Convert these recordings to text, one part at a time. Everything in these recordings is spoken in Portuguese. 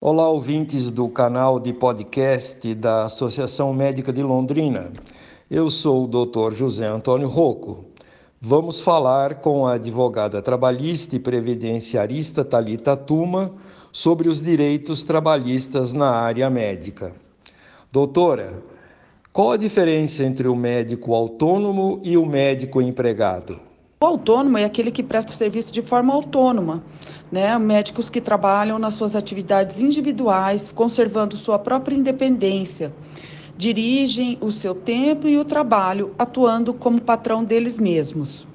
Olá, ouvintes do canal de podcast da Associação Médica de Londrina. Eu sou o Dr. José Antônio Rocco. Vamos falar com a advogada trabalhista e previdenciarista Talita Tuma sobre os direitos trabalhistas na área médica. Doutora, qual a diferença entre o médico autônomo e o médico empregado? O autônomo é aquele que presta serviço de forma autônoma, né? Médicos que trabalham nas suas atividades individuais, conservando sua própria independência, dirigem o seu tempo e o trabalho, atuando como patrão deles mesmos.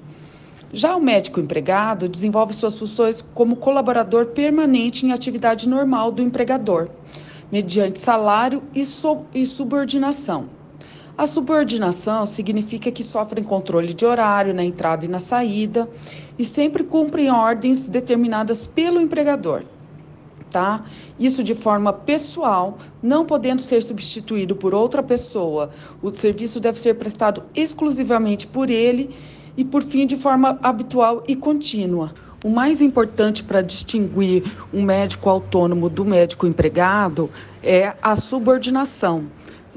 Já o médico empregado desenvolve suas funções como colaborador permanente em atividade normal do empregador, mediante salário e, e subordinação. A subordinação significa que sofrem controle de horário na entrada e na saída e sempre cumprem ordens determinadas pelo empregador. Tá? Isso de forma pessoal, não podendo ser substituído por outra pessoa. O serviço deve ser prestado exclusivamente por ele e, por fim, de forma habitual e contínua. O mais importante para distinguir um médico autônomo do médico empregado é a subordinação.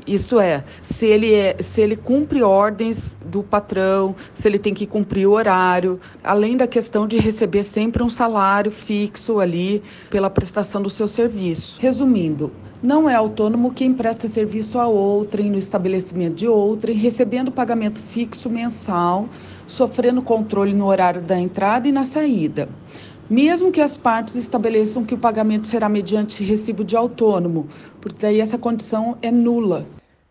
Isso é, se ele, é, se ele cumpre ordens do patrão, se ele tem que cumprir o horário, além da questão de receber sempre um salário fixo ali pela prestação do seu serviço. Resumindo, não é autônomo quem presta serviço a outrem no estabelecimento de outrem, recebendo pagamento fixo mensal, sofrendo controle no horário da entrada e na saída mesmo que as partes estabeleçam que o pagamento será mediante recibo de autônomo, porque daí essa condição é nula.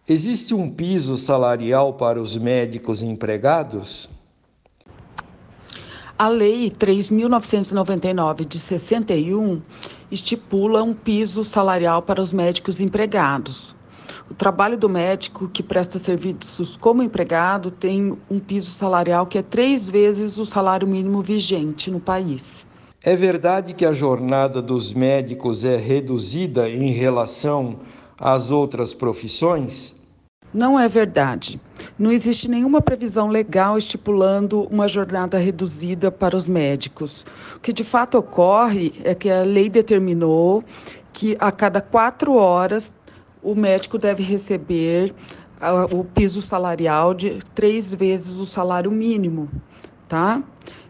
Existe um piso salarial para os médicos empregados? A Lei 3.999 de 61 estipula um piso salarial para os médicos empregados. O trabalho do médico que presta serviços como empregado tem um piso salarial que é três vezes o salário mínimo vigente no país. É verdade que a jornada dos médicos é reduzida em relação às outras profissões? Não é verdade. Não existe nenhuma previsão legal estipulando uma jornada reduzida para os médicos. O que de fato ocorre é que a lei determinou que a cada quatro horas o médico deve receber uh, o piso salarial de três vezes o salário mínimo, tá?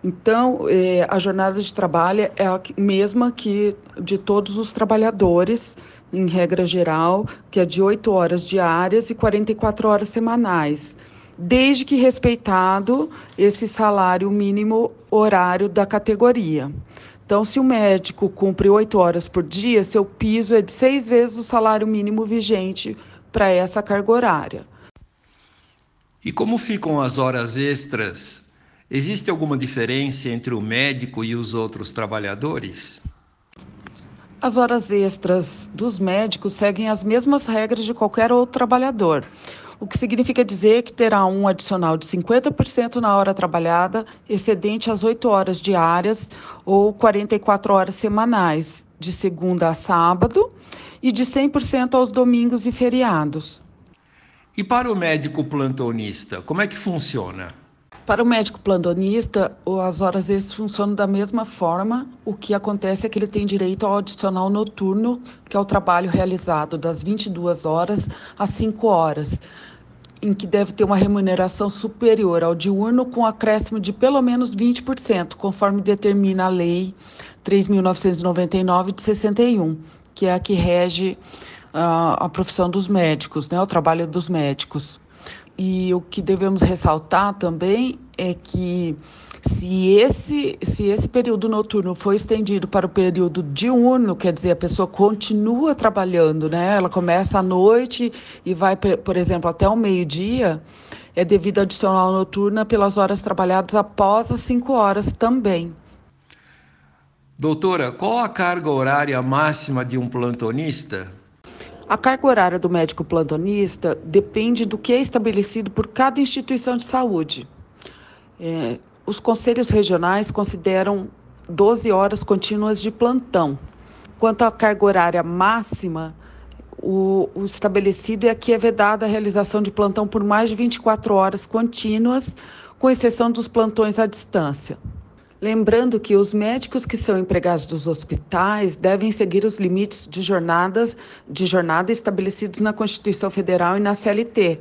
Então, eh, a jornada de trabalho é a mesma que de todos os trabalhadores, em regra geral, que é de 8 horas diárias e 44 horas semanais, desde que respeitado esse salário mínimo horário da categoria. Então, se o médico cumpre 8 horas por dia, seu piso é de seis vezes o salário mínimo vigente para essa carga horária. E como ficam as horas extras Existe alguma diferença entre o médico e os outros trabalhadores? As horas extras dos médicos seguem as mesmas regras de qualquer outro trabalhador, o que significa dizer que terá um adicional de 50% na hora trabalhada, excedente às 8 horas diárias ou 44 horas semanais, de segunda a sábado, e de 100% aos domingos e feriados. E para o médico plantonista, como é que funciona? Para o médico plantonista, as horas extras funcionam da mesma forma. O que acontece é que ele tem direito ao adicional noturno, que é o trabalho realizado das 22 horas às 5 horas, em que deve ter uma remuneração superior ao diurno, com acréscimo de pelo menos 20%, conforme determina a Lei 3.999 de 61, que é a que rege uh, a profissão dos médicos, né, o trabalho dos médicos. E o que devemos ressaltar também é que se esse, se esse período noturno for estendido para o período diurno, quer dizer, a pessoa continua trabalhando, né? Ela começa à noite e vai, por exemplo, até o meio-dia, é devido adicional noturna pelas horas trabalhadas após as 5 horas também. Doutora, qual a carga horária máxima de um plantonista? A carga horária do médico plantonista depende do que é estabelecido por cada instituição de saúde. É, os conselhos regionais consideram 12 horas contínuas de plantão. Quanto à carga horária máxima, o, o, estabelecido é que é vedada a realização de plantão por mais de 24 horas contínuas, com exceção dos plantões à distância. Lembrando que os médicos que são empregados dos hospitais devem seguir os limites de jornadas de jornada estabelecidos na Constituição Federal e na CLT,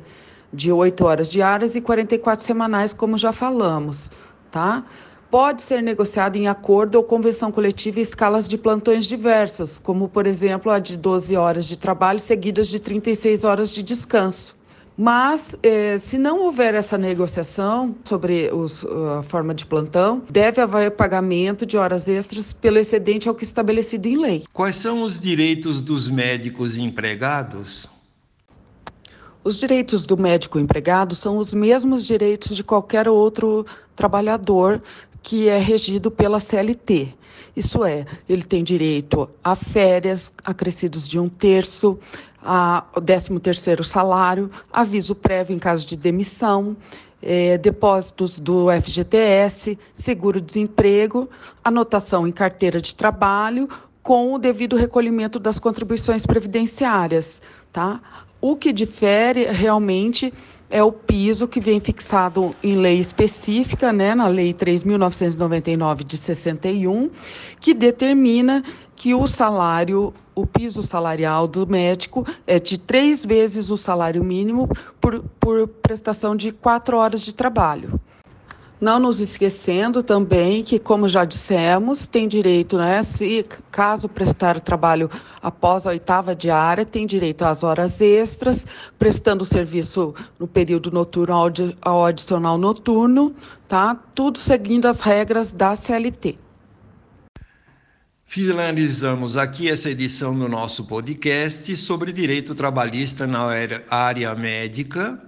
de 8 horas diárias e 44 semanais, como já falamos, tá? Pode ser negociado em acordo ou convenção coletiva escalas de plantões diversas, como, por exemplo, a de 12 horas de trabalho seguidas de 36 horas de descanso. Mas, eh, se não houver essa negociação sobre os, a forma de plantão, deve haver pagamento de horas extras pelo excedente ao que estabelecido em lei. Quais são os direitos dos médicos empregados? Os direitos do médico empregado são os mesmos direitos de qualquer outro trabalhador que é regido pela CLT. Isso é, ele tem direito a férias acrescidos de um terço, a 13 terceiro salário, aviso prévio em caso de demissão, é, depósitos do FGTS, seguro-desemprego, anotação em carteira de trabalho, com o devido recolhimento das contribuições previdenciárias. Tá? O que difere realmente é o piso que vem fixado em lei específica, né, na Lei 3.999 de 61, que determina que o salário, o piso salarial do médico é de três vezes o salário mínimo por, por prestação de quatro horas de trabalho. Não nos esquecendo também que, como já dissemos, tem direito, né, se caso prestar trabalho após a oitava diária, tem direito às horas extras, prestando serviço no período noturno ao adicional noturno, tá? Tudo seguindo as regras da CLT. Finalizamos aqui essa edição do nosso podcast sobre direito trabalhista na área médica,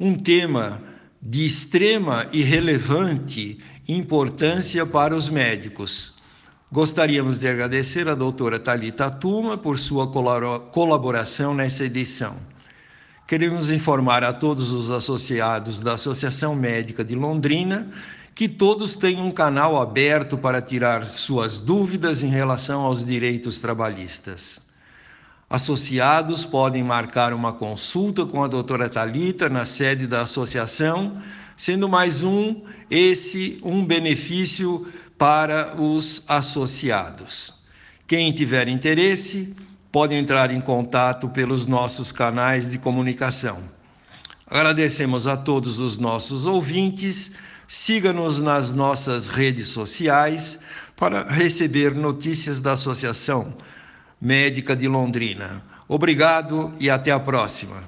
um tema de extrema e relevante importância para os médicos. Gostaríamos de agradecer a doutora Talita Tuma por sua colaboração nessa edição. Queremos informar a todos os associados da Associação Médica de Londrina que todos têm um canal aberto para tirar suas dúvidas em relação aos direitos trabalhistas. Associados podem marcar uma consulta com a doutora Talita na sede da associação, sendo mais um esse um benefício para os associados. Quem tiver interesse, pode entrar em contato pelos nossos canais de comunicação. Agradecemos a todos os nossos ouvintes. Siga-nos nas nossas redes sociais para receber notícias da associação Médica de Londrina. Obrigado e até a próxima.